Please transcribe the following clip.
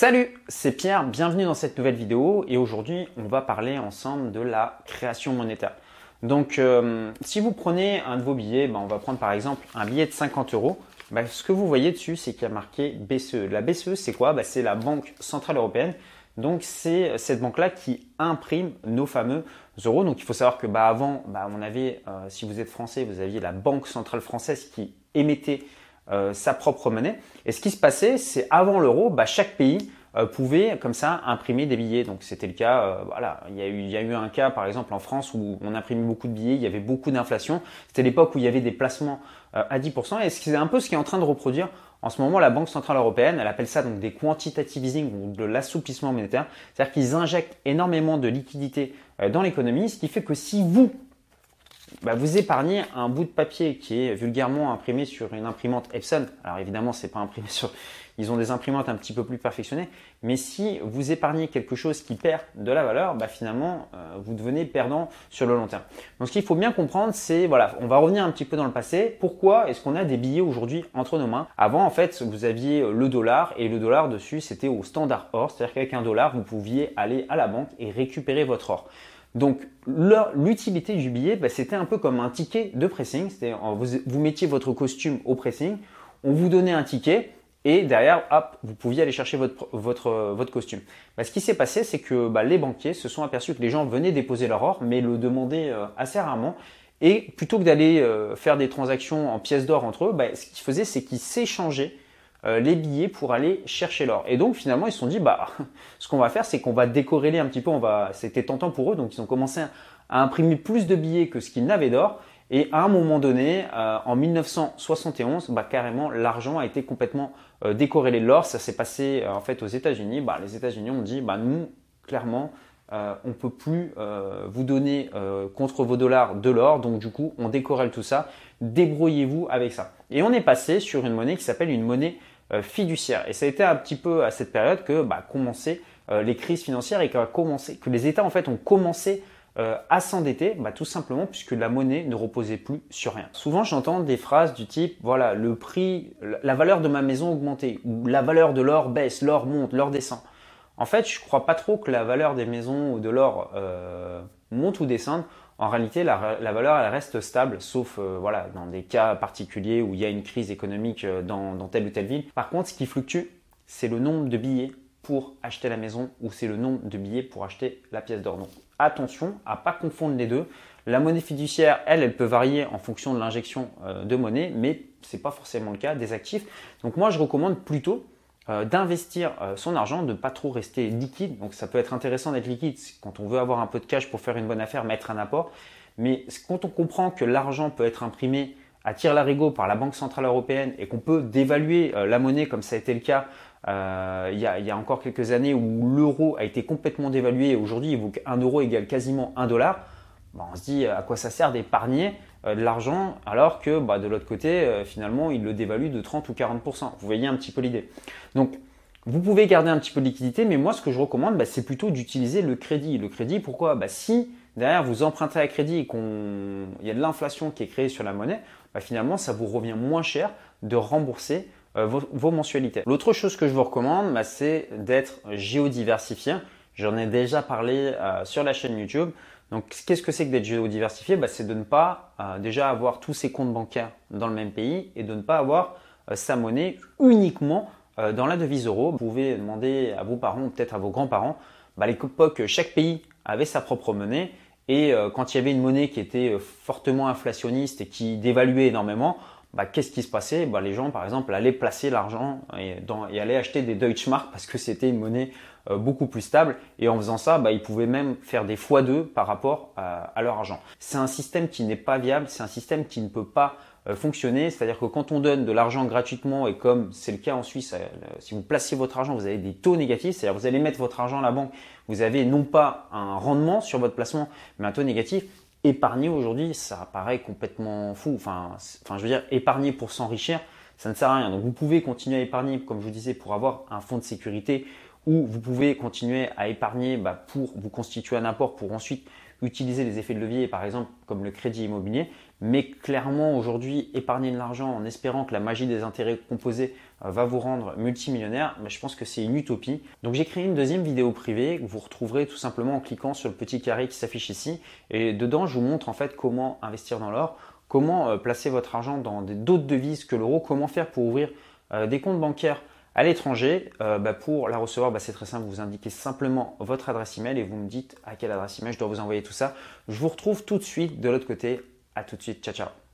Salut, c'est Pierre, bienvenue dans cette nouvelle vidéo et aujourd'hui on va parler ensemble de la création monétaire. Donc euh, si vous prenez un de vos billets, ben, on va prendre par exemple un billet de 50 euros, ben, ce que vous voyez dessus c'est qu'il y a marqué BCE. La BCE c'est quoi? Ben, C'est la Banque Centrale Européenne. Donc c'est cette banque-là qui imprime nos fameux euros. Donc il faut savoir que avant, on avait, euh, si vous êtes français, vous aviez la Banque Centrale Française qui émettait euh, sa propre monnaie. Et ce qui se passait, c'est avant l'euro, bah, chaque pays euh, pouvait comme ça imprimer des billets. Donc c'était le cas, euh, voilà, il y, a eu, il y a eu un cas par exemple en France où on imprimait beaucoup de billets, il y avait beaucoup d'inflation. C'était l'époque où il y avait des placements à 10%. Et c'est un peu ce qui est en train de reproduire en ce moment la Banque Centrale Européenne. Elle appelle ça donc des quantitative easing ou de l'assouplissement monétaire. C'est-à-dire qu'ils injectent énormément de liquidités dans l'économie, ce qui fait que si vous bah, vous épargnez un bout de papier qui est vulgairement imprimé sur une imprimante Epson. Alors évidemment, c'est pas imprimé sur. Ils ont des imprimantes un petit peu plus perfectionnées, mais si vous épargnez quelque chose qui perd de la valeur, bah, finalement, euh, vous devenez perdant sur le long terme. Donc ce qu'il faut bien comprendre, c'est voilà, on va revenir un petit peu dans le passé. Pourquoi est-ce qu'on a des billets aujourd'hui entre nos mains? Avant, en fait, vous aviez le dollar et le dollar dessus, c'était au standard or, c'est-à-dire qu'avec un dollar, vous pouviez aller à la banque et récupérer votre or. Donc l'utilité du billet, bah, c'était un peu comme un ticket de pressing. Vous, vous mettiez votre costume au pressing, on vous donnait un ticket et derrière, hop, vous pouviez aller chercher votre, costume. Bah, ce qui s'est passé, c'est que bah, les banquiers se sont aperçus que les gens venaient déposer leur or, mais le demandaient euh, assez rarement. Et plutôt que d'aller euh, faire des transactions en pièces d'or entre eux, ce qu'ils faisaient, c'est qu'ils s'échangeaient euh, les billets pour aller chercher l'or. Et donc finalement ils se sont dit bah ce qu'on va faire c'est qu'on va décorréler un petit peu, on va c'était tentant pour eux donc ils ont commencé à imprimer plus de billets que ce qu'ils n'avaient d'or. Et à un moment donné euh, en 1971 bah, carrément l'argent a été complètement euh, décorrélé de l'or, ça s'est passé en fait aux États-Unis, bah, les États-Unis ont dit bah nous clairement euh, on ne peut plus vous donner contre vos dollars de l'or, donc du coup on décorrèle tout ça, débrouillez-vous avec ça. Et on est passé sur une monnaie qui s'appelle une monnaie euh, fiduciaire. Et ça a été un petit peu à cette période que bah, commencé euh, les crises financières et que, commencé, que les États en fait ont commencé euh, à s'endetter, bah, tout simplement puisque la monnaie ne reposait plus sur rien. Souvent, j'entends des phrases du type voilà, le prix, la valeur de ma maison augmenté ou la valeur de l'or baisse, l'or monte, l'or descend. En fait, je ne crois pas trop que la valeur des maisons ou de l'or monte ou descende en réalité, la, valeur, elle reste stable, sauf euh, voilà, dans des cas particuliers où il y a une crise économique euh, dans, telle ou telle ville. Par contre, ce qui fluctue, c'est le nombre de billets pour acheter la maison ou c'est le nombre de billets pour acheter la pièce d'or. Donc attention à pas confondre les deux. La monnaie fiduciaire, elle, elle peut varier en fonction de l'injection euh, de monnaie, mais ce n'est pas forcément le cas des actifs. Donc moi, je recommande plutôt euh, d'investir euh, son argent, de ne pas trop rester liquide. Donc ça peut être intéressant d'être liquide quand on veut avoir un peu de cash pour faire une bonne affaire, mettre un apport. Mais quand on comprend que l'argent peut être imprimé à tir larigot par la Banque Centrale Européenne et qu'on peut dévaluer euh, la monnaie comme ça a été le cas il, y a, encore quelques années où l'euro a été complètement dévalué et aujourd'hui il vaut qu'un euro égale quasiment un dollar, bah, on se dit à quoi ça sert d'épargner euh, de l'argent alors que bah, de l'autre côté, euh, finalement, il le dévalue de 30 ou 40%. Vous voyez un petit peu l'idée. Donc, vous pouvez garder un petit peu de liquidité, mais moi, ce que je recommande, bah, c'est plutôt d'utiliser le crédit. Le crédit, pourquoi? Si derrière vous empruntez à crédit et qu'il y a de l'inflation qui est créée sur la monnaie, finalement, ça vous revient moins cher de rembourser euh, vos, mensualités. L'autre chose que je vous recommande, c'est d'être géodiversifié. J'en ai déjà parlé sur la chaîne YouTube. Donc, qu'est-ce que c'est que d'être géodiversifié? Bah, C'est de ne pas euh, déjà avoir tous ses comptes bancaires dans le même pays et de ne pas avoir euh, sa monnaie uniquement euh, dans la devise euro. Vous pouvez demander à vos parents peut-être à vos grands-parents, bah, à l'époque, chaque pays avait sa propre monnaie et quand il y avait une monnaie qui était fortement inflationniste et qui dévaluait énormément, bah, qu'est-ce qui se passait? Bah, Les gens, par exemple, allaient placer l'argent et, et, allaient acheter des Deutschmark parce que c'était une monnaie euh, beaucoup plus stable. Et en faisant ça, bah, ils pouvaient même faire des fois deux par rapport à, leur argent. C'est un système qui n'est pas viable, c'est un système qui ne peut pas euh, fonctionner. C'est-à-dire que quand on donne de l'argent gratuitement, et comme c'est le cas en Suisse, euh, si vous placez votre argent, vous avez des taux négatifs, c'est-à-dire vous allez mettre votre argent à la banque, vous avez non pas un rendement sur votre placement, mais un taux négatif. Épargner aujourd'hui, ça paraît complètement fou. Enfin, enfin, je veux dire, épargner pour s'enrichir, ça ne sert à rien. Donc vous pouvez continuer à épargner, comme je vous disais, pour avoir un fonds de sécurité ou vous pouvez continuer à épargner bah, pour vous constituer un apport pour ensuite utiliser les effets de levier, par exemple comme le crédit immobilier. Mais clairement, aujourd'hui, épargner de l'argent en espérant que la magie des intérêts composés va vous rendre multimillionnaire, mais je pense que c'est une utopie. Donc j'ai créé une deuxième vidéo privée que vous retrouverez tout simplement en cliquant sur le petit carré qui s'affiche ici. Et dedans, je vous montre en fait comment investir dans l'or, comment placer votre argent dans d'autres devises que l'euro, comment faire pour ouvrir des comptes bancaires à l'étranger, euh, bah, pour la recevoir, bah, c'est très simple, vous indiquez simplement votre adresse email et vous me dites à quelle adresse email je dois vous envoyer tout ça. Je vous retrouve tout de suite de l'autre côté. À tout de suite, ciao ciao.